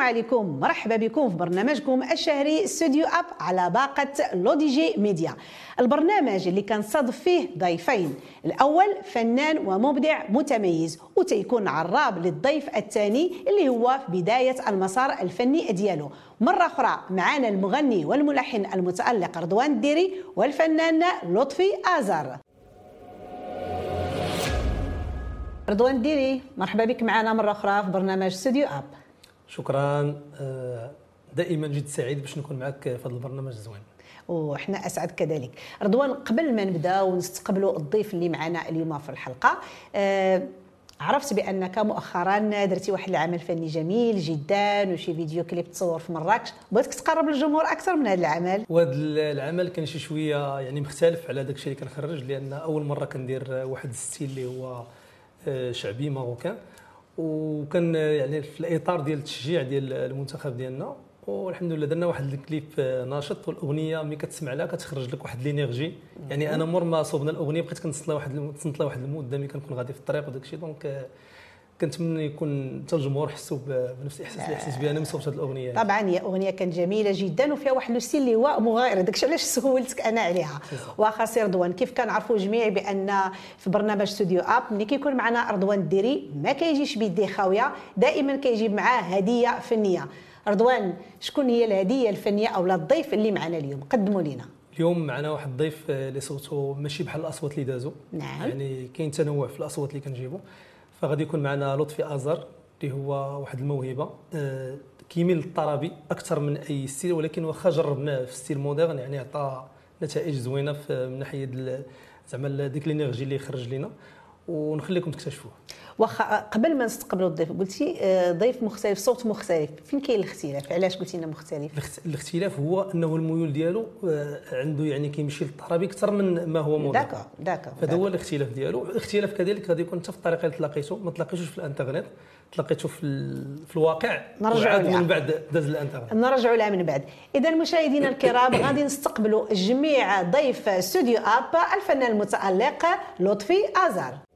عليكم. مرحبا بكم في برنامجكم الشهري استوديو اب على باقة لودي جي ميديا. البرنامج اللي كنصادف فيه ضيفين. الأول فنان ومبدع متميز وتيكون عراب للضيف الثاني اللي هو في بداية المسار الفني ديالو. مرة أخرى معنا المغني والملحن المتألق رضوان الديري والفنان لطفي آزر. رضوان الديري مرحبا بك معنا مرة أخرى في برنامج استوديو أب شكرا. آه، دائما جد سعيد باش نكون معك في هذا البرنامج الزوين وحنا أسعد كذلك. رضوان قبل ما نبدأ ونستقبلوا الضيف اللي معنا اليوم في الحلقة آه، عرفت بأنك مؤخرا درتي واحد العمل فني جميل جدا وشي فيديو كليب تصور في مراكش. بغيتك تقرب للجمهور أكثر من هذا العمل؟ وهذا العمل كان شي شوية يعني مختلف على داك الشيء اللي كنخرج لأن أول مرة كندير واحد ال style اللي هو آه، شعبي marocain. وكان يعني في الإطار ديال التشجيع ديال المنتخب ديالنا والحمد لله درنا واحد الكليب ناشط والأغنية ملي كتسمع لها كتخرج لك واحد l'énergie يعني أنا مور ما صوبنا الأغنية بقيت كنصنت لها واحد تصنت لها واحد المده ملي كنكون غادي في الطريق وداك الشيء donc كنتمنى يكون حتى الجمهور حسوا بنفس الإحساس اللي حسيت به أنا من صوت هذه الأغنية. طبعا هي أغنية كانت جميلة جدا وفيها واحد لو اللي هو مغاير. داكشي علاش سولتك أنا عليها؟ واخا سي رضوان كيف كنعرفوا جميع بأن في برنامج ستوديو اب ملي كيكون معنا رضوان الديري ما كيجيش بيديه خاوية دائما كيجيب معاه هدية فنية. رضوان شكون هي الهدية الفنية أو الضيف اللي معنا اليوم؟ قدموا لنا اليوم معنا واحد الضيف اللي صوته ماشي بحال الأصوات اللي دازوا. نعم. يعني كاين تنوع في الأصوات اللي كنجيبوا فغادي يكون معنا لطفي آزر اللي هو واحد الموهبة. آه، كيميل للطربي أكثر من أي style ولكن واخا جربناه في style moderne يعني عطى نتائج زوينة من ناحية زعما ديك ال énergie اللي خرج لنا ونخليكم تكتشفوه. واخا قبل ما نستقبلوا الضيف قلتي آه، ضيف مختلف صوت مختلف. فين كاين الاختلاف؟ علاش قلتي لنا مختلف؟ الاختلاف هو إنه الميول ديالو آه، عنده يعني كيمشي للطربي أكثر من ما هو moderne d'accord d'accord هذا هو الاختلاف ديالو. الاختلاف كذلك غادي يكون حتى في الطريقة اللي تلاقيتو ما تلاقيتوش في الإنترنت. تلاقيتو في, في الواقع نرجعوا من بعد داز الإنترنت. نرجعوا لها من بعد. إذا مشاهدينا الكرام غادي نستقبلوا جميع ضيف استوديو اب الفنان المتألق لطفي آزار.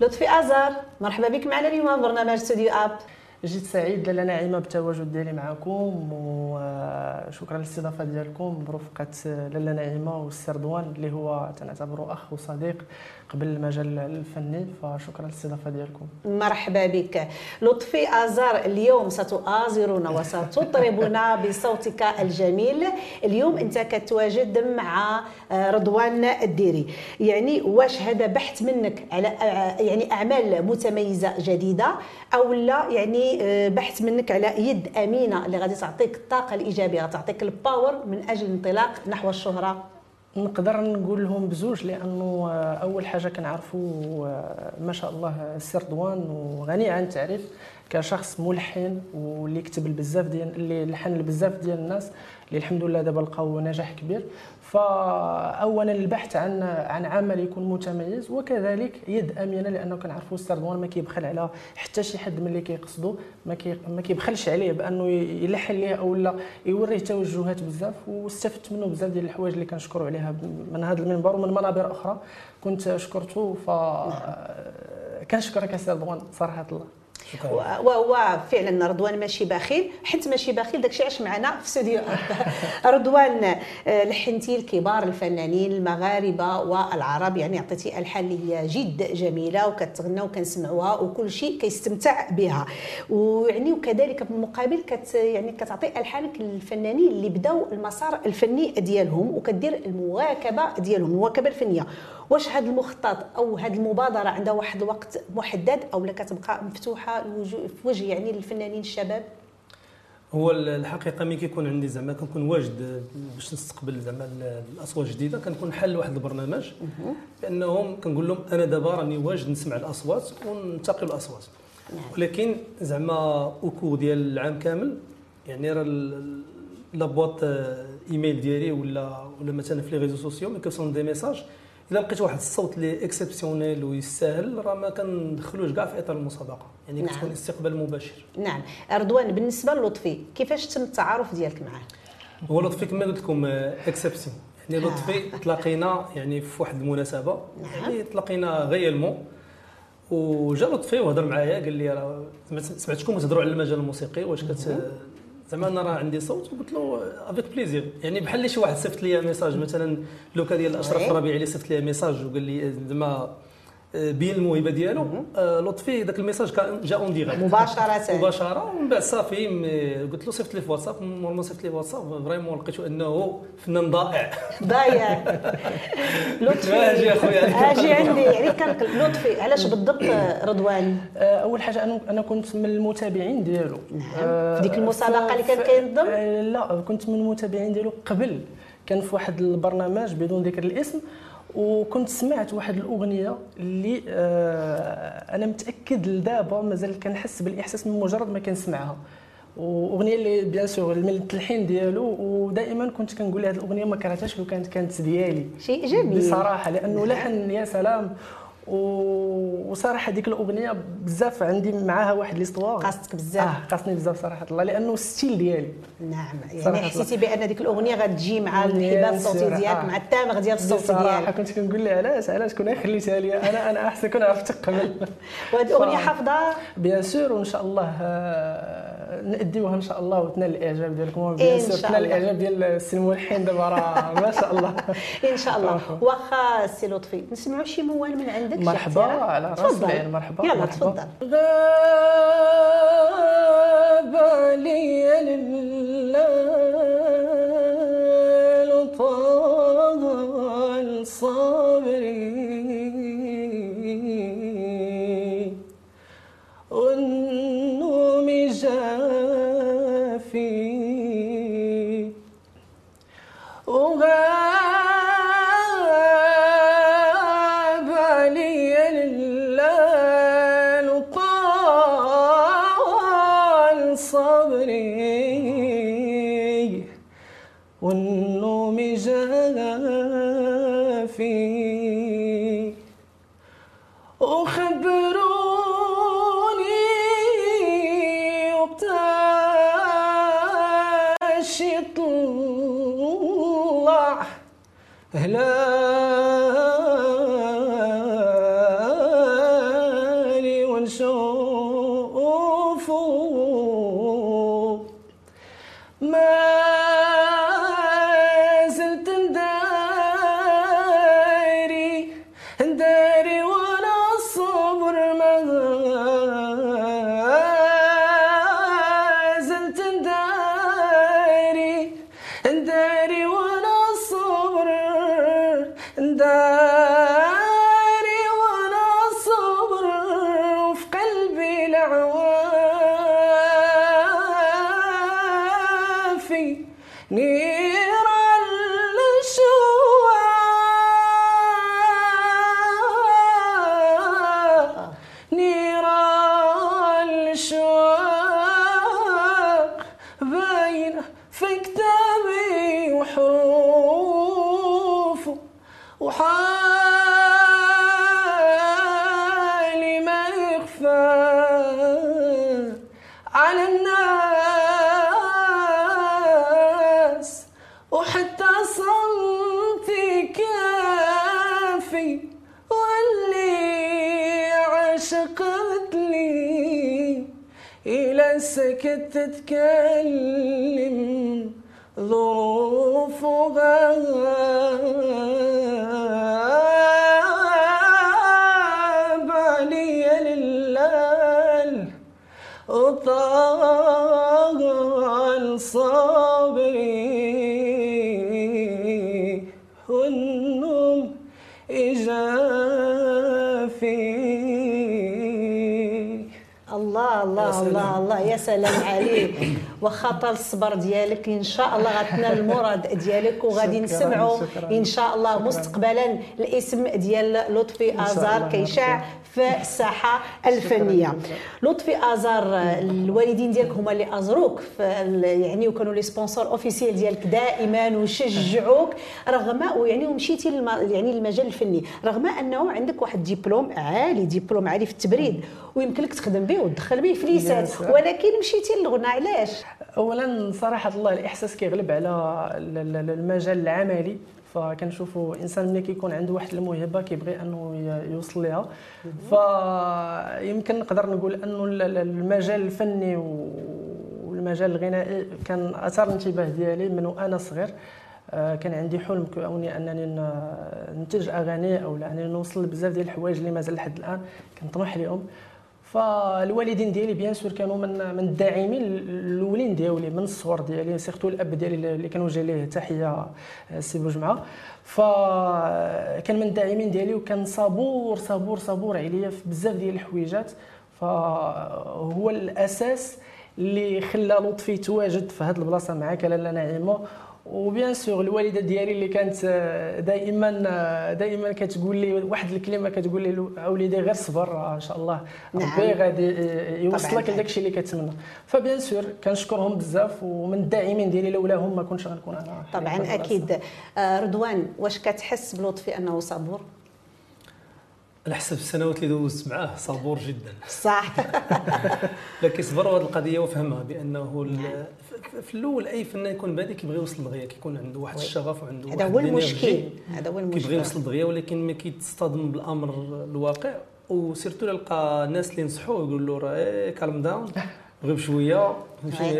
لطفي ازر مرحبا بك معنا اليوم برنامج استوديو أب. جيت سعيد لاله ناعمه بالتواجد ديالي معكم وشكرا للاستضافة ديالكم برفقة لاله ناعمه والسي رضوان اللي هو تنعتبره أخ وصديق قبل المجال الفني فشكرا للاستضافة ديالكم. مرحبا بك. لطفي آزار اليوم ستؤازرنا وستطربنا بصوتك الجميل. اليوم أنت كتواجد مع رضوان الديري. يعني واش هذا بحث منك على يعني أعمال متميزة جديدة أو لا يعني بحث منك على يد أمينة اللي غادي تعطيك الطاقة الإيجابية غتعطيك الباور من أجل الانطلاق نحو الشهرة. نقدر نقول لهم بزوج لأنه أول حاجة كنعرفوا ما شاء الله السي رضوان وغني عن التعريف كشخص ملحن واللي كتب بزاف ديال اللي لحن بزاف ديال الناس اللي الحمد لله دابا لقاو نجاح كبير. فاولا البحث عن عن عمل يكون متميز وكذلك يد امينه لأنه كنعرفوا رضوان ما كيبخل على حتى شي حد من اللي كيقصدو ما كي ما كيبخلش عليه بأنه يلحن ليه أو لا يوريه توجهات بزاف واستفدت منه بزاف ديال الحوايج اللي كنشكروا عليها من هذا المنبر ومن منابر أخرى كنت شكرته ف كنشكرك يا سي رضوان صراحة الله. وهو فعلا رضوان ماشي بخيل حيت ماشي بخيل داكشي علاش معنا في استوديو رضوان آه، لحنتي الكبار الفنانين المغاربة والعرب يعني عطيتي ألحان اللي هي جد جميلة وكتغنى وكنسمعوها وكل شيء كيستمتع بها. ويعني وكذلك بالمقابل كت يعني كتعطي ألحانك للفنانين اللي بداو المسار الفني ديالهم وكدير المواكبة ديالهم المواكبة الفنية. واش هذا المخطط أو هذه المبادرة عندها واحد الوقت محدد أو لا كتبقى مفتوحة في وجه يعني الفنانين الشباب؟ هو الحقيقة ملي كيكون عندي زعما كنكون واجد باش نستقبل زعما الأصوات الجديدة كنكون حل واحد البرنامج. بانهم كنقول لهم أنا دابا راني واجد نسمع الأصوات وننتقي الأصوات. نعم. ولكن زعما أوكو ديال العام كامل يعني راه la boîte email ديالي ولا ولا مثلا في les réseaux sociaux ملي كيوصلوا des messages الا لقيت واحد الصوت اللي exceptionnel ويستاهل راه ما كندخلوش كاع في إطار المسابقة. يعني نعم. كتكون استقبال مباشر. نعم. رضوان بالنسبة للطفي كيفاش تم التعارف ديالك معاه؟ هو لطفي كما قلت لكم exception يعني لطفي آه. تلاقينا يعني في واحد المناسبة. نعم. يعني تلاقينا réellement وجا لطفي وهضر معايا قال لي راه سمعتكم تهضروا على المجال الموسيقي واش كت زعما أنا راه عندي صوت وقلت له avec plaisir يعني بحال اللي شي واحد صيفط لي message مثلا le cas ديال أشرف الربيعي اللي صيفط لي message وقال لي زعما بين الموهبه ديالو. آه، لطفي ذاك ال message كان جا en direct مباشره مباشرة. ومن بعد صافي قلت له صيفط لي في واتساب. مور ما صيفط لي في واتساب. vraiment لقيته أنه فنان ضائع. ضايع. لطفي. أجي أخويا. أجي عندي. يعني كان لطفي علاش بالضبط رضوان؟ آه، أول حاجة أنا أنا كنت من المتابعين ديالو. نعم. في ديك المسابقة اللي كان كينظم لا كنت من المتابعين ديالو قبل. كان في واحد البرنامج بدون ذكر الاسم. وكنت سمعت واحد الأغنية اللي آه أنا متأكد لدابا مازال كنحس بالإحساس من مجرد ما كنسمعها. وأغنية اللي بيان سور من التلحين ديالو ودائما كنت كنقول هذه الأغنية ما كرهتهاش لو كانت كانت ديالي. شيء جميل. بصراحة لأنه لحن يا سلام. وصراحة ديك الأغنية بزاف عندي معاها واحد l'histoire. قاستك بزاف. آه قاستني بزاف صراحة الله لأنه ال style ديالي. نعم يعني حسيتي بأن ديك الأغنية غتجي مع الحبال الصوتي ديالك. مع ال timbre ديال الصوت ديالك. صراحة كنت كنقول لي علاش علاش كون خليتها لي أنا أنا أحسن كون عرفتك قبل. وهذه الأغنية حافظة؟ bien sûr وإن شاء الله آه، ناديوها إن شاء الله وتنال الإعجاب ديالكم. و bien sûr تنال الإعجاب ديال السي الملحن دابا راه ما شاء الله. إن شاء الله. واخا سي لطفي نسمعوا شي موال من عندك مرحبا. على راس العين مرحبا. يلا تفضل. غاب علي هلالي في كتابي وحروفه وحالي ما يخفى على الناس وحتى صمتي كافي واللي عشقت لي إلى سكت تتكلم. ظروفها بالي يا سلام عليك. واخا طال الصبر ديالك. إن شاء الله غتنال المراد ديالك وغادي نسمعوا إن شاء الله مستقبلا الاسم ديال لطفي آزار كيشاع في الساحة الفنية. لطفي آزار الوالدين ديالك هما اللي أزروك يعني وكانوا لي sponsor officiel ديالك دائما وشجعوك. رغم يعني ومشيتي يعني المجال الفني. رغم أنه عندك واحد ديبلوم عالي ديبلوم عالي في التبريد. ويمكن لك تخدم به وتدخل به فليسات. ولكن مشيتي للغنى علاش؟ اولا صراحة الله الإحساس كيغلب على المجال العملي. فكنشوفوا الانسان ملي كيكون عنده واحد الموهبة كيبغي أنه يوصل ليها. فيمكن نقدر نقول أنه المجال الفني والمجال الغنائي كان أثار الانتباه ديالي من وأنا صغير. آه، كان عندي حلم كوني أنني ننتج أغاني أو أنني نوصل بزاف ديال الحوايج اللي مازال لحد الآن. كنطمح لهم فالوالدين ديالي bien sûr كانوا من من الداعمين الأولين ديالي من الصغر ديالي surtout الأب ديالي اللي كان وجه ليه تحية آه، سي بوجمعه فكان من الداعمين ديالي وكان صبور صبور صبور عليا في بزاف ديال الحويجات. فهو الأساس اللي خلى لطفي يتواجد في هذه البلاصة معك لاله نعيمة. و bien sûr الوالدة ديالي اللي كانت آه، دائما آه، دائما كتقول لي واحد الكلمة كتقول لي أوليدي غير صبر آه، إن شاء الله. نعم. ربي غادي يوصلك لداك الشيء اللي كتمنى. ف bien sûr كنشكرهم بزاف ومن الداعمين ديالي لولاهم ما كنتش غنكون أنا طبعا أكيد. رضوان واش كتحس بلطفي أنه صبور؟ على حسب السنوات اللي دوزت معاه صبور جدا. صح. لكن صبر هذه القضية وفهمها بأنه. في الأول أي فنان يكون بادي كيبغي يوصل للغايه كيكون عنده واحد الشغف وعنده هذا هو المشكل. هذا هو المشكل. كيبغي يوصل للغايه ولكن ما كيتصطدم بالأمر الواقع. و surtout لقى الناس اللي ينصحوه يقولوا له راه calm down غير بشويه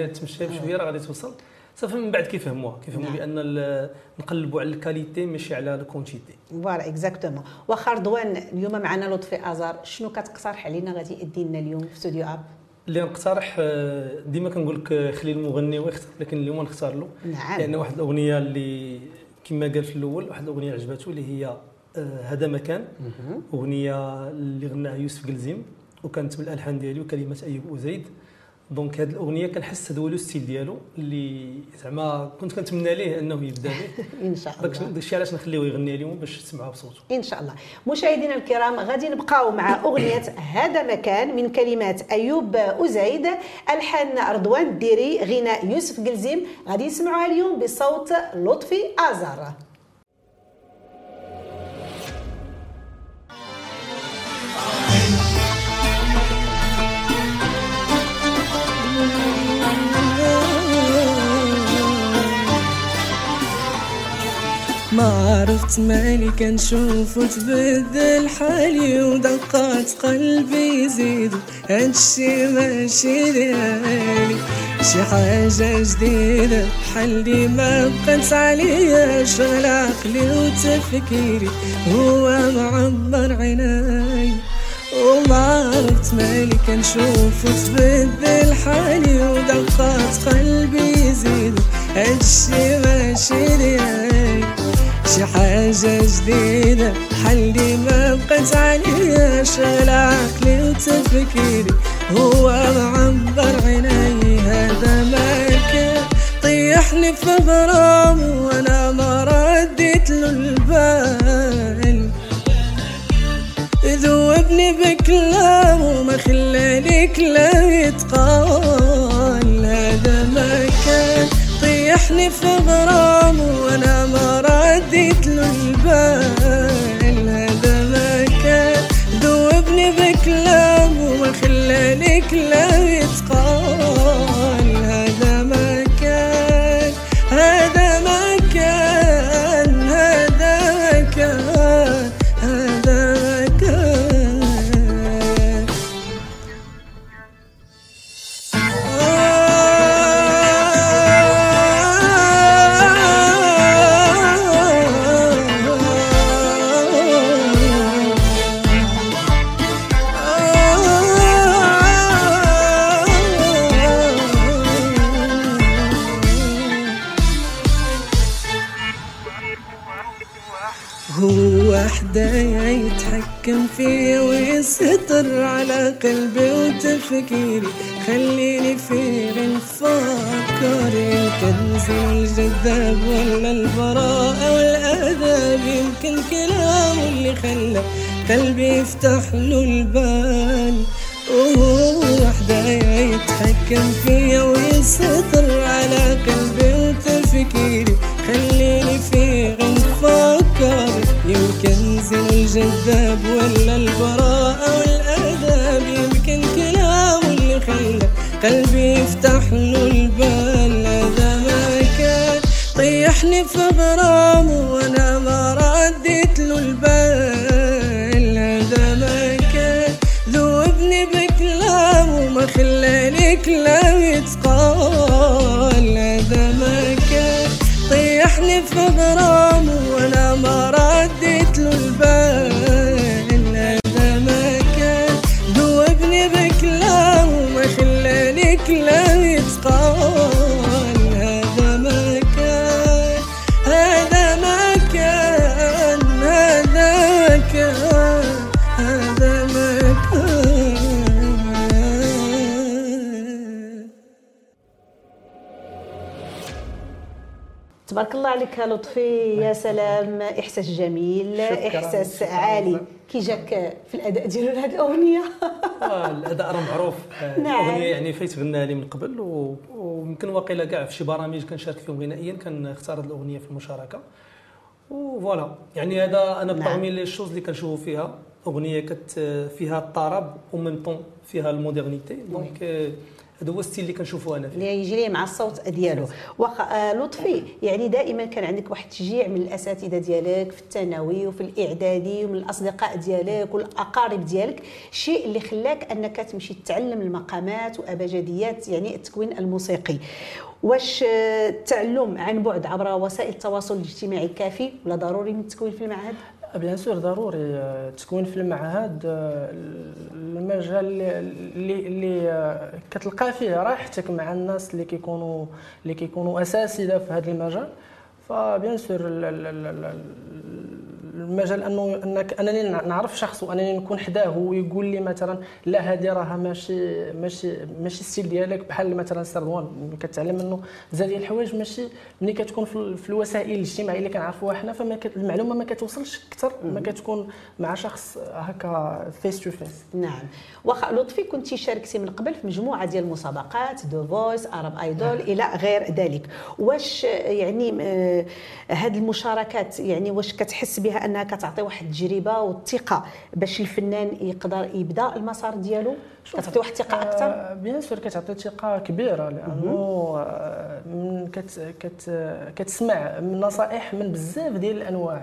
تمشي بشويه راه غادي توصل. صافي من بعد كيفهموها. كيفهموا نعم. بأن نقلبوا على la qualité ماشي على la quantité ف voilà exactement. واخا رضوان اليوم معنا لطفي آزار شنو كتقترح علينا غادي يدي لنا اليوم في استوديو اب اللي نقترح آه، ديما كنقول لك خلي المغني ويختار لكن اليوم نختار له. نعم. لأن واحد الأغنية اللي كما قال في الأول واحد الأغنية عجبته اللي هي آه، هذا مكان. أغنية اللي غناها يوسف قلزيم وكانت من الالحان ديالي وكلمات أيوب وزيد donc هذه الأغنية كنحس هذا هو le style ديالو اللي زعما كنت كنتمنى ليه أنه يبدأ به إن شاء الله. داك الشيء علاش نخليه يغني اليوم باش تسمعوها بصوته. إن شاء الله. مشاهدينا الكرام غادي نبقاو مع أغنية هذا مكان من كلمات أيوب ازيد ألحان رضوان الديري غناء يوسف قلزيم. غادي نسمعوها اليوم بصوت لطفي ازار ما عرفت مالي كنشوف وتبدل حالي ودقات قلبي يزيدو هادشي ماشي ديالي شي حاجة جديدة بحال ما بقات عليا. شغل عقلي وتفكيري هو معبر عيناي وما عرفت مالي كنشوف وتبدل حالي ودقات قلبي يزيدو هادشي ماشي ديالي شي حاجة جديدة. حلي ما بقيت عليا شغل عقلي وتفكيري هو معبر عيني هذا ما كان. طيحني في غرام وأنا ما رديت له البال. ذوبني بكلام وما خلاني كلام يتقال. هذا ما كان. طيحني في غرام وأنا ما رديت له البال. هذا ما كان ذوبني بكلام وما خلاني كلام ويستر على قلبي وتفكيري خليني في نفكر الكنز الجذاب ولا البراءة والآداب. يمكن كلامه اللي خلى قلبي يفتح له البال. وهو وحده يتحكم فيا ويستر على قلبي وتفكيري خليني في نفكر الجذاب ولا البراءة والآداب؟ يمكن كلامه اللي خلى قلبي يفتح له البال. هذا ما كان. طيحني في غرامه وأنا ما رديت له البال. هذا ما كان. ذوبني بكلامه ما خلاني كلام يتقال. هذا ما كان. طيحني في غرامه تبارك الله عليك يا لطفي يا سلام. إحساس جميل إحساس عالي. كي جاك في الأداء ديال هذه الأغنية. آه، الأداء راه معروف. آه، نعم. الأغنية يعني فايت غناها لي من قبل ويمكن واقيلا كاع في شي برامج كنشارك فيهم غنائيا كنختار هذه الأغنية في المشاركة. و voilà يعني هذا أنا نعم. parmi les choses اللي كنشوفوا فيها. أغنية كت فيها الطرب و même temps فيها la modernité. donc آه، هذا هو ال style اللي كنشوفوا أنا فيه. اللي ليه مع الصوت ديالو. واخا آه لطفي يعني دائما كان عندك واحد التشجيع من الأساتذة ديالك في الثانوي وفي الإعدادي ومن الأصدقاء ديالك والأقارب ديالك الشيء اللي خلاك أنك تمشي تتعلم المقامات وأبجديات يعني التكوين الموسيقي. واش آه، التعلم عن بعد عبر وسائل التواصل الاجتماعي كافي؟ ولا ضروري من التكوين في المعهد bien sûr ضروري آه، تكون في المعهد آه، المجال اللي اللي, آه، كتلقى فيه راحتك مع الناس اللي كيكونوا اللي كيكونوا اساتذه في هذا المجال. ف bien sûr المجال أنه أنك أنني نعرف شخص وأنني نكون حداه ويقول لي مثلا لا هذه راها ماشي ماشي ماشي ال style ديالك بحال مثلا سي رضوان كتعلم منه بزاف ديال الحوايج ماشي ملي كتكون في في الوسائل الاجتماعية اللي كنعرفوها حنا فما المعلومة ما كتوصلش أكثر ما كتكون مع شخص هكا face to face نعم. واخا لطفي كنت شاركتي من قبل في مجموعة ديال المسابقات The Voice Arab Idol إلى غير ذلك. واش آه، يعني آه، هاد المشاركات يعني واش كتحس بها أنها كتعطي واحد التجربة والثقة باش الفنان يقدر يبدأ المسار ديالو؟ كتعطي واحد الثقة أكثر؟ آه، bien sûr كتعطي ثقة كبيرة لأنه آه، من كت كت كتسمع من نصائح من بزاف ديال الأنواع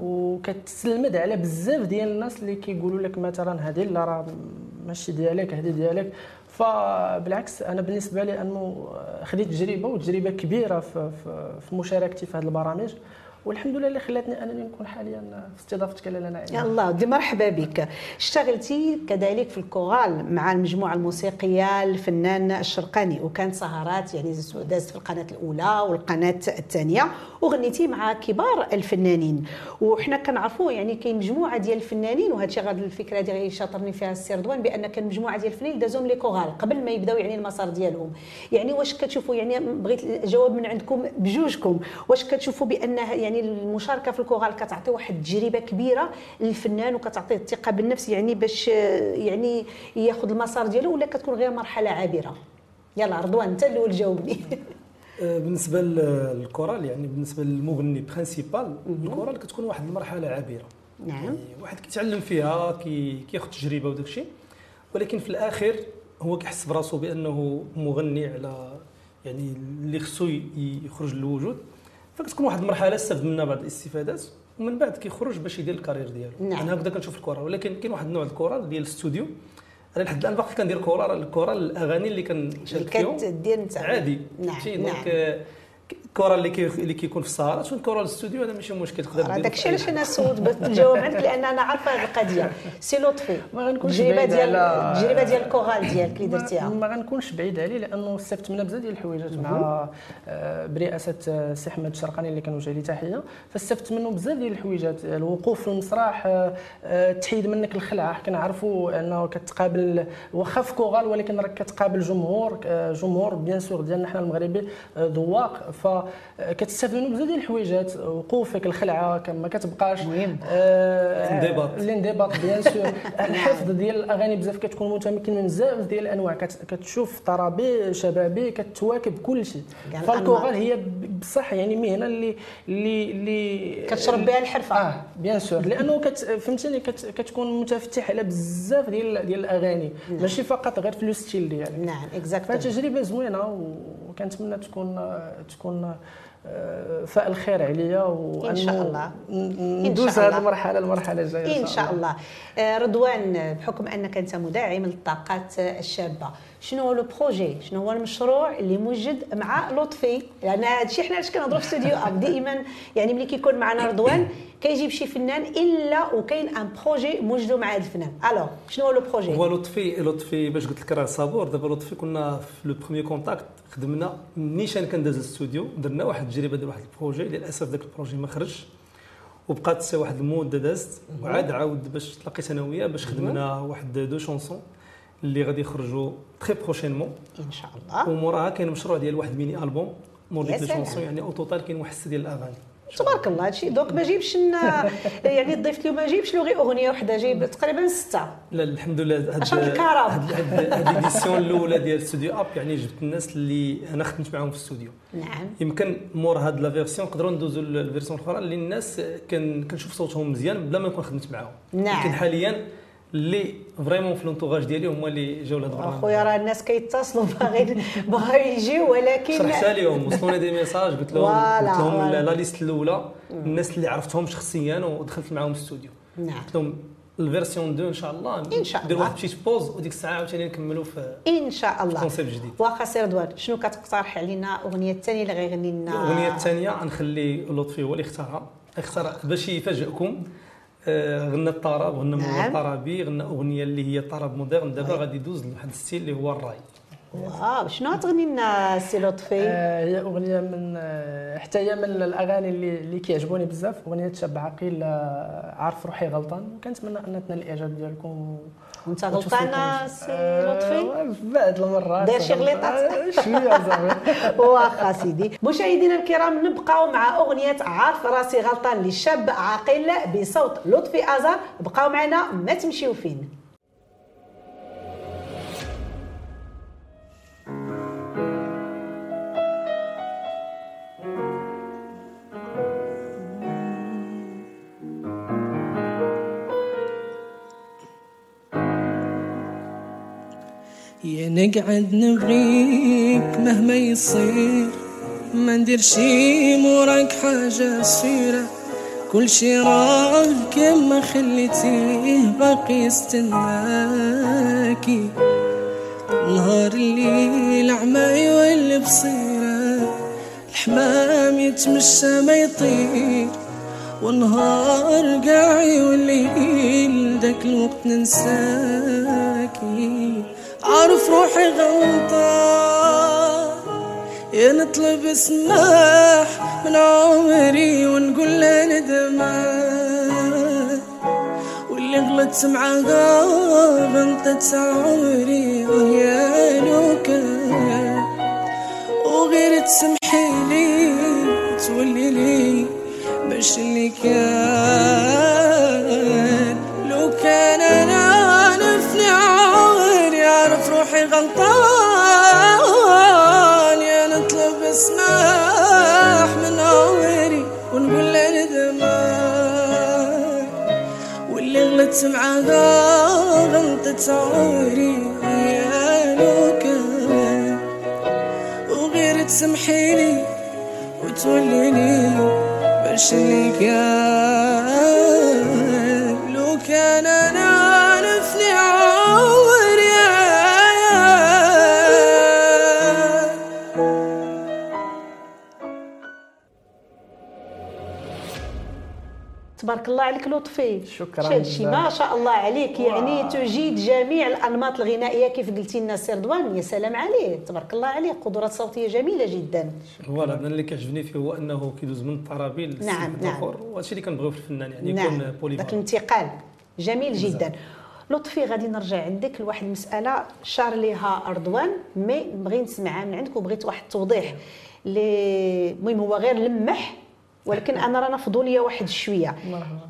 وكتسلمد على بزاف ديال الناس اللي كيقولوا لك مثلا هذه لا راه ماشي ديالك هذه ديالك. فبالعكس أنا بالنسبة لي أنه خديت تجربة وتجربة كبيرة في, في مشاركتي في هذه البرامج. والحمد لله اللي خلاتني أنني نكون حاليا في استضافتك نعيم يا الله دي مرحبا بك. اشتغلتي كذلك في الكورال مع المجموعة الموسيقية الفنان الشرقاني وكانت سهرات يعني دازت في القناة الأولى والقناة الثانية وغنيتي مع كبار الفنانين. وحنا كنعرفوا يعني كاين مجموعة ديال الفنانين وهذا الشيء غاد الفكرة ديالي يشاطرني فيها السي رضوان بأن كان مجموعة ديال الفنانين دازهم les chorales قبل ما يبداو يعني المسار ديالهم. يعني واش كتشوفوا يعني بغيت جواب من عندكم بجوجكم. واش كتشوفوا بانها يعني المشاركة في الكورال كتعطي واحد التجربة كبيرة للفنان وكتعطيه الثقة بالنفس يعني باش يعني ياخذ المسار ديالو ولا كتكون غير مرحلة عابرة. يلا رضوان انت الأول جاوبني. آه، بالنسبة للكورال يعني بالنسبة للمغني principal الكورال كتكون واحد المرحلة عابرة. نعم. يعني واحد كيتعلم فيها كي كياخذ تجربة وداك الشيء. ولكن في الآخر هو كيحس براسو بأنه مغني على يعني اللي خصو يخرج للوجود. فكتكون واحد المرحلة استفد منها بعض الاستفادات ومن بعد كيخرج باش يدير ال carrière ديالو. نعم. أنا هكذا كنشوف الكورال ولكن كاين واحد النوع الكورال ديال الاستوديو. أنا لحد الآن باقي كندير كورال الكورال الأغاني اللي كنشارك فيهم. كدير انت عادي. نعم نعم donc ال chœur اللي كي اللي كيكون في السهرات شنو ال chœur الاستوديو؟ هذا ماشي مشكل تقدر دير داك الشيء علاش أنا سولت الجواب عندك لأن أنا عارفة هذه القضية. سي لطفي ما غنكونش التجربه بعيد ديال على- التجربه ديال الكورال ديالك اللي درتيها. ما غنكونش بعيد عليه لأنه استفدت منها بزاف ديال الحويجات مع آه، برئاسه آه، السي أحمد الشرقاني اللي كنوجه ليه تحية. فاستفدت منه بزاف ديال الحويجات الوقوف في المسرح آه، تحيد منك الخلعة. كنعرفوا أنه كتقابل واخا في chorale ولكن راك كتقابل جمهور جمهور bien sûr ديالنا حنا المغربي ذواق. فكتستافد منه بزاف ديال الحويجات. وقوفك الخلعة ما كتبقاش مهم. الانضباط. الانضباط bien sûr. الحفظ ديال الأغاني بزاف كتكون متمكن من بزاف ديال الأنواع. كت- كتشوف طربي شبابي كتواكب كل شيء. كاع فال chorale. هي بصح يعني مهنة اللي اللي اللي كتشرب بها الحرفة. آه bien sûr. لأنه كت فهمتني كت كتكون متفتح على بزاف ديال ديال الأغاني. ماشي فقط غير في le style ديالك. نعم exactement فتجربة زوينة وكنتمنى تكون تكون آه، فأل خير عليا وأنه إن شاء الله. ندوز هذه. المرحلة المرحلة الجاية إن شاء الله آه، رضوان بحكم أنك أنت مدعم للطاقات الشابة شنو هو le projet؟ شنو هو المشروع اللي موجد مع لطفي؟ لأن هذا الشيء حنا علاش كنهضروا في استوديو أب؟ دائما يعني ملي كيكون معنا رضوان كيجيب شي فنان إلا وكاين un projet موجدو مع هذا الفنان. alors شنو هو le projet؟ هو لطفي لطفي باش قلت لك راه صابور دابا لطفي كنا في le premier contact خدمنا نيشان كان داز الاستوديو درنا واحد التجربة ديال واحد ال projet. للأسف ذاك ال projet ما خرجش وبقات واحد المده دازت. وعاد عاود باش تلاقيت أنا وياه باش خدمنا واحد deux chansons اللي غادي يخرجوا très prochainement إن شاء الله. وموراها كاين مشروع ديال واحد mini album. مور ديك. chansons يعني au total كاين واحد ست ديال الأغاني. تبارك الله هادشي donc ما جيبش يعني الضيف اليوم ما جيبش له غير أغنية وحده جايب تقريبا ستة. لا الحمد لله هاد عشان الكرم. هاد l'édition الأولى ديال ستوديو اب يعني جبت الناس اللي أنا خدمت معاهم في الاستوديو نعم. يمكن مور هاد la version نقدروا ندوزوا لل version الأخرى اللي الناس كنشوف صوتهم مزيان بلا ما نكون خدمت معاهم. نعم. لكن حاليا اللي vraiment في l'entourage ديالي هما اللي جاوا لهاد البرنامج. أخويا راه الناس كيتصلوا باغيين باغي يجيو ولكن شرحتها لهم وصلوني des messages قلت لهم قلت لهم. la liste الأولى. الناس اللي عرفتهم شخصيا ودخلت معاهم الاستوديو نعم. قلت لهم ال version 2 إن شاء الله إن شاء ندير الله. واحد petite pause وديك الساعة عاوتاني نكملوا في إن شاء الله. concept جديد. واخا سي رضوان شنو كتقترح علينا؟ أغنية الثانية اللي غيغني لنا الأغنية الثانية غنخلي لطفي هو اللي اختارها. اختار باش يفاجئكم. غنى الطرب غنى نعم. طربي غنى أغنية اللي هي طرب moderne. دابا oui. غادي يدوز لواحد ال style اللي هو الراي. واو شنو غتغني لنا سي لطفي؟ آه، هي أغنية من آه، حتى هي من الأغاني اللي اللي كيعجبوني بزاف. أغنية شاب عقيل آه، عارف روحي غلطان. وكنتمنى أن تنال الإعجاب ديالكم. وانت غلطانه سي آه، لطفي؟ في بعض المرات. داير شي غليطات؟ آه، شوية زعما واخا سيدي. مشاهدينا الكرام نبقاو مع أغنية عارف راسي غلطان للشاب عاقل بصوت لطفي ازار بقاو معنا ما تمشيو فين. نقعد نبغيك مهما يصير. ما ندير شي موراك حاجة صغيرة. كل شي راه كما خليتيه باقي يستناكي. نهار الليل عما يولي بصيرة الحمام يتمشى ما يطير. والنهار قاع يولي داك الوقت ننساكي عارف روحي غلطان يا نطلب سماح من عمري ونقول له ندمان واللي غلطت معاها غلطت عمري ويا لو كان وغير تسمحي لي تولي لي باش اللي كان. لو كان أنا غلطان يا نطلب سماح من عمري ونقول له ندمان واللي غلطت معاها غلطت عمري يا لو كان وغير تسمحي لي وتولي لي باش اللي كان لو كان أنا تبارك الله عليك لطفي. شكراً شي. ما شاء الله عليك. يعني. تجيد جميع الأنماط الغنائية كيف قلتي لنا سي رضوان يا سلام عليه تبارك الله عليه قدرات صوتية جميلة جدا. voilà أنا اللي كيعجبني فيه هو أنه كيدوز من الطرب ل نعم، نعم. وهادشي اللي كنبغيو في الفنان يعني نعم. يكون ذاك polyvalent الانتقال. جميل جدا. لطفي غادي نرجع عندك لواحد المسألة. شار ليها رضوان mais بغي نسمعها من عندك وبغيت واحد التوضيح. اللي المهم هو غير لمح. ولكن أنا رانا فضولية واحد شوية.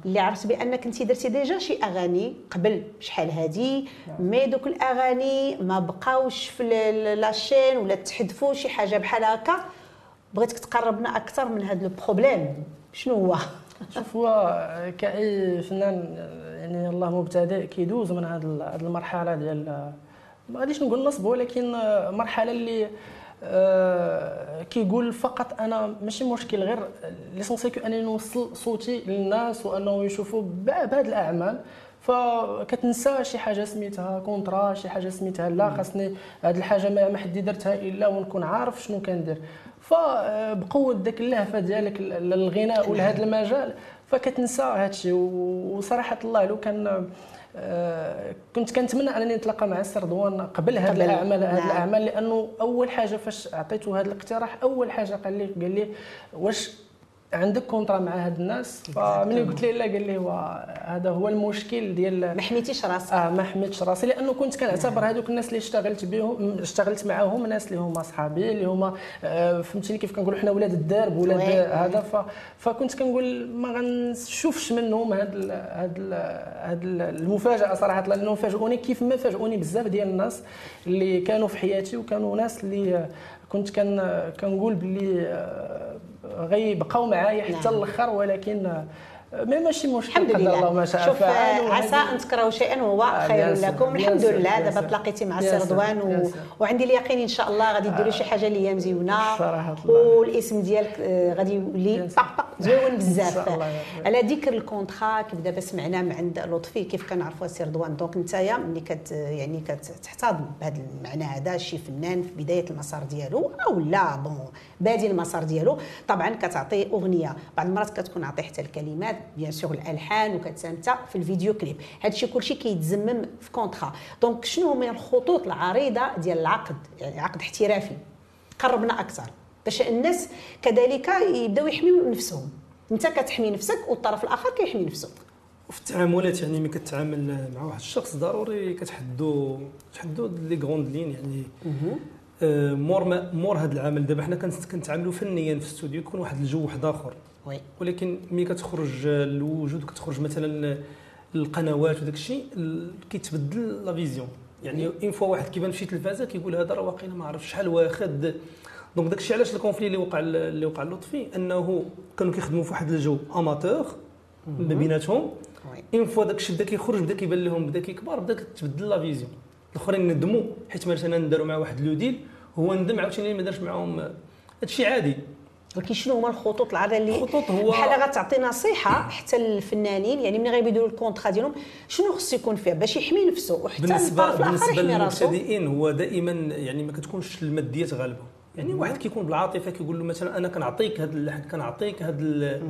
اللي عرفت بأنك انت درتي déjà شي أغاني قبل شحال هادي؟ mais دوك الأغاني ما بقاوش في la chaîne ولا تحذفوا شي حاجة بحال هكا. بغيتك تقربنا أكثر من هذا ال problème شنو هو؟ شوف هو كأي فنان يعني الله مبتدئ كيدوز من هذه المرحلة ديال ما غاديش نقول نصب ولكن مرحلة اللي كيقول فقط أنا ماشي مشكل غير l'essentiel que انني نوصل صوتي للناس وانه يشوفوا بهذه الأعمال. فكتنسى شي حاجة سميتها contrat شي حاجة سميتها لا خاصني هذه الحاجة ما حد درتها إلا ونكون عارف شنو كندير. فبقوه داك اللهفة ديالك للغناء ولهذا المجال فكتنسى هذا الشيء وصراحة الله لو كان آه، كنت كنتمنى أنني نتلاقى مع السي رضوان قبل هذه الأعمال هذه نعم. الأعمال لأنه أول حاجة فاش عطيته هذا الاقتراح أول حاجة قال لي قال لي واش عندك contrat مع هاد الناس فملي قلت ليه لا؟ قال لي هو هذا هو المشكل ديال ما حميتيش راسك. آه ما حميتش راسي لأنه كنت كنعتبر هذوك الناس اللي اشتغلت بهم اشتغلت معاهم ناس اللي هما صحابي اللي هما آه، فهمتيني كيف كنقولوا حنا ولاد الدرب ولاد. هذا ف... فكنت كنقول ما غنشوفش منهم هاد ال... هاد ال... هاد ال- المفاجأة صراحة لأنه فاجئوني كيف ما فاجئوني بزاف ديال الناس اللي كانوا في حياتي وكانوا ناس اللي كنت كان كنقول باللي آه، غيبقاو معايا حتى نعم. الآخر ولكن آه، ما ماشي مشكل. الحمد قدر الله لله ما شاء شوف آه، عسى أن تكرهوا شيئا وهو آه، خير لكم. الحمد لله. دابا. تلاقيتي مع السي رضوان و... وعندي اليقين إن شاء الله غادي ديروا شي حاجة اللي هي مزيونة. والاسم ديالك آه، غادي يولي طق زوين بزاف. على ذكر ال contrat كيف دابا سمعنا من عند لطفي كيف كنعرفوا السي رضوان donc نتايا ملي كت يعني كتحتضن بهذا المعنى هذا شي فنان في بداية المسار ديالو أو لا bon بادي المسار ديالو طبعا كتعطي أغنية. بعض المرات كتكون عطيه حتى الكلمات bien sûr الألحان وكتساهم حتى في الفيديو كليب. هادشي كلشي كيتزمم في contrat. donc شنو هما الخطوط العريضة ديال العقد يعني عقد احترافي؟ قربنا أكثر. باش الناس كذلك يبداو يحميو نفسهم. انت كتحمي نفسك والطرف الآخر كيحمي نفسه. وفي التعاملات يعني ملي كتعامل مع واحد الشخص ضروري كتحدوا تحدوا les grandes lignes يعني. آه، مور ما مور هذا العمل. دابا حنا كنت- كنتعاملوا فنيا في الاستوديو يكون واحد الجو واحد آخر. Oui. ولكن ملي كتخرج الوجود كتخرج مثلا القنوات وداك الشيء ال- كيتبدل la vision. يعني une fois واحد كيبان في شي تلفازة كيقول هذا راه واقيلا ما عرف شحال واخد. Donc داك الشيء علاش ال conflit اللي وقع اللي وقع اللطفي انه كانوا كيخدموا في واحد الجو amateur ما بيناتهم. une fois داك الشيء بدأ كيخرج بدأ كيبان لهم بدأ كيكبر بدأ كتبدل la vision الآخرين ندموا حيت مثلا نداروا مع واحد le deal هو ندم عاوتاني ما دارش معاهم. هادشي عادي. ولكن شنو هما الخطوط العريضه اللي الخطوط هو- بحال غتعطي نصيحة حتى للفنانين يعني ملي غيبداو الكونترا ديالهم شنو خصو يكون فيه باش يحمي نفسه وحتى بالنسبة بالنسبة للمبتدئين هو دائما يعني ما كتكونش الماديات غالبه يعني واحد كيكون بالعاطفة كيقول له مثلا أنا كنعطيك هذا اللحن كنعطيك هذا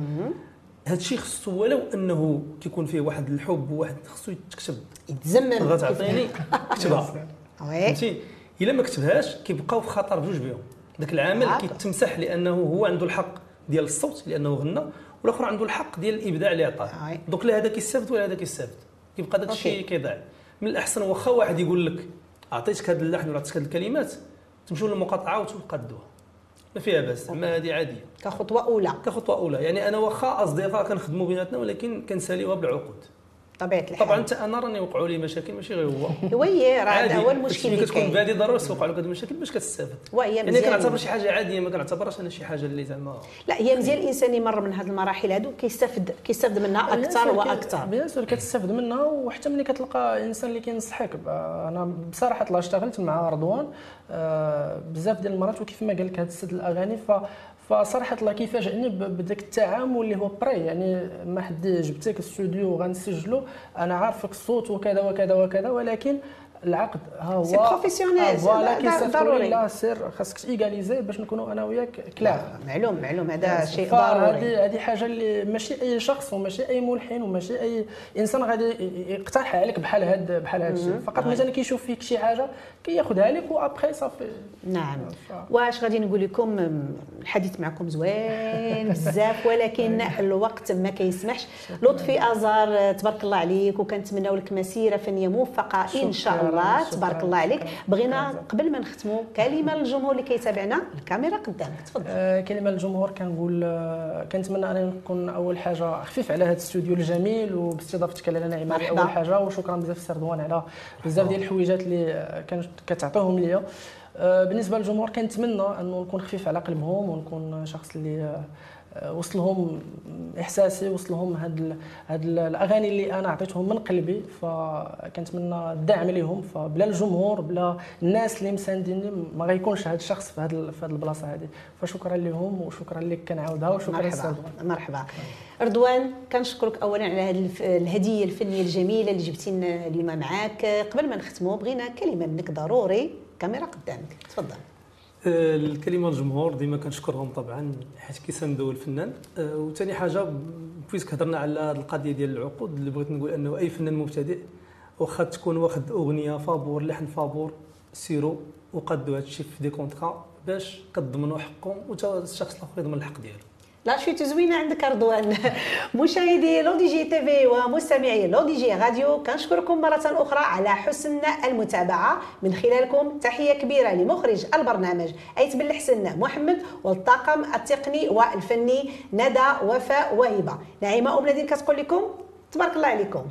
هذا الشيء خصو ولو أنه كيكون فيه واحد الحب وواحد خصو يتكتب. يتزمم غتعطيني كتبها. فهمتي؟ إلا ما كتبهاش كيبقاو في خطر بجوج بهم ذاك العمل هذا. كيتمسح لأنه هو عنده الحق ديال الصوت لأنه غنى والآخر عنده الحق ديال الإبداع اللي عطاه. donc لا هذا كيستافد ولا هذا كيستافد. كيبقى داك الشيء. كيضيع من الأحسن واخا واحد يقول لك عطيتك هذا اللحن ولا عطيتك هذه الكلمات؟ تمشوا للمقاطعة وتقدوها ما فيها باس ما هذه عادية. كخطوة أولى. كخطوة أولى. يعني أنا واخا أصدقاء كنخدموا بيناتنا ولكن كنساليوها بالعقود. طبيعه الحال. طبعا حتى أنا راني وقعوا لي مشاكل ماشي غير هو. Oui راه هذا هو المشكل اللي كتكون بادي ضروري توقع لك هذه المشاكل باش كتستافد. يعني مزيان. كنعتبر شي حاجة عادية ما كنعتبرهاش أنا شي حاجة اللي زعما لا هي مزيان الإنسان يمر من هذه المراحل هادو كيستافد كيستافد منها أكثر وأكثر. bien sûr كتستافد منها وحتى ملي كتلقى إنسان اللي كينصحك. أنا بصراحة الله اشتغلت مع رضوان آه، بزاف ديال المرات وكيف ما قال لك هذا السد الأغاني ف فصراحه الله كيفاجئني ب- بداك التعامل اللي هو بري يعني ما حد جبتك الاستوديو وغنسجلو أنا عارفك الصوت وكذا وكذا وكذا ولكن العقد. ها هو. C'est professionnel, voilà ضروري. لا سير خاصك ت légaliser باش نكونوا أنا وياك clairs معلوم معلوم. هذا شيء ضروري. فهذه هذه حاجة اللي ماشي أي شخص وماشي أي ملحن وماشي أي إنسان غادي يقترح عليك بحال هاد بحال هاد الشيء. فقط مثلا كيشوف فيك شي حاجة كياخذها لك وأبخي صافي. نعم. واش غادي نقول لكم؟ الحديث معكم زوين بزاف ولكن الوقت ما كيسمحش. لطفي ازار تبارك الله عليك وكنتمناو لك مسيرة فنية موفقة إن شاء الله شكراً، تبارك الله عليك. بغينا. قبل ما نختموا كلمة للجمهور اللي كيتابعنا الكاميرا قدامك تفضل آه، كلمة للجمهور كنقول آه، كنتمنى انني نكون أول حاجة خفيف على هذا الاستوديو الجميل وباستضافتك لنا نعيمه. أول حاجة وشكرا بزاف سي رضوان على بزاف ديال الحويجات اللي آه، كانت كتعطيهم ليا آه، بالنسبة للجمهور كنتمنى أنه نكون خفيف على قلبهم ونكون شخص اللي آه، وصلهم إحساسي وصلهم هاد هاد ال- الأغاني اللي أنا عطيتهم من قلبي. فكنتمنى الدعم ليهم. فبلا الجمهور بلا الناس اللي مسانديني ما غيكونش هاد الشخص في هاد في هاد البلاصة هذه فشكرا لهم وشكرا لك كنعاودها وشكرا مرحبا. مرحبا. رضوان كنشكرك اولا على هذه الف- الهدية الفنية الجميلة اللي جبتي لنا اليوم معاك. قبل ما نختموا بغينا كلمة منك ضروري. كاميرا قدامك. تفضل. الكلمة للجمهور ديما كنشكرهم طبعا حيت كيساندوا الفنان. آه، وثاني حاجة puisque هضرنا على هذه القضية ديال العقود اللي بغيت نقول أنه أي فنان مبتدئ واخا تكون واخد أغنية فابور لحن فابور سيرو وقدوا هذا الشيء في des contrats باش كتضمنوا حقهم وتا الشخص الآخر يضمن الحق ديالو. لا شوية زوينة عندك رضوان مشاهدي L'ODJ TV ومستمعي L'ODJ Radio كنشكركم مرة أخرى على حسن المتابعة من خلالكم تحية كبيرة لمخرج البرنامج أيت بالحسن محمد والطاقم التقني والفني ندى وفاء وهبة نعيمة أم نادين كتقول لكم تبارك الله عليكم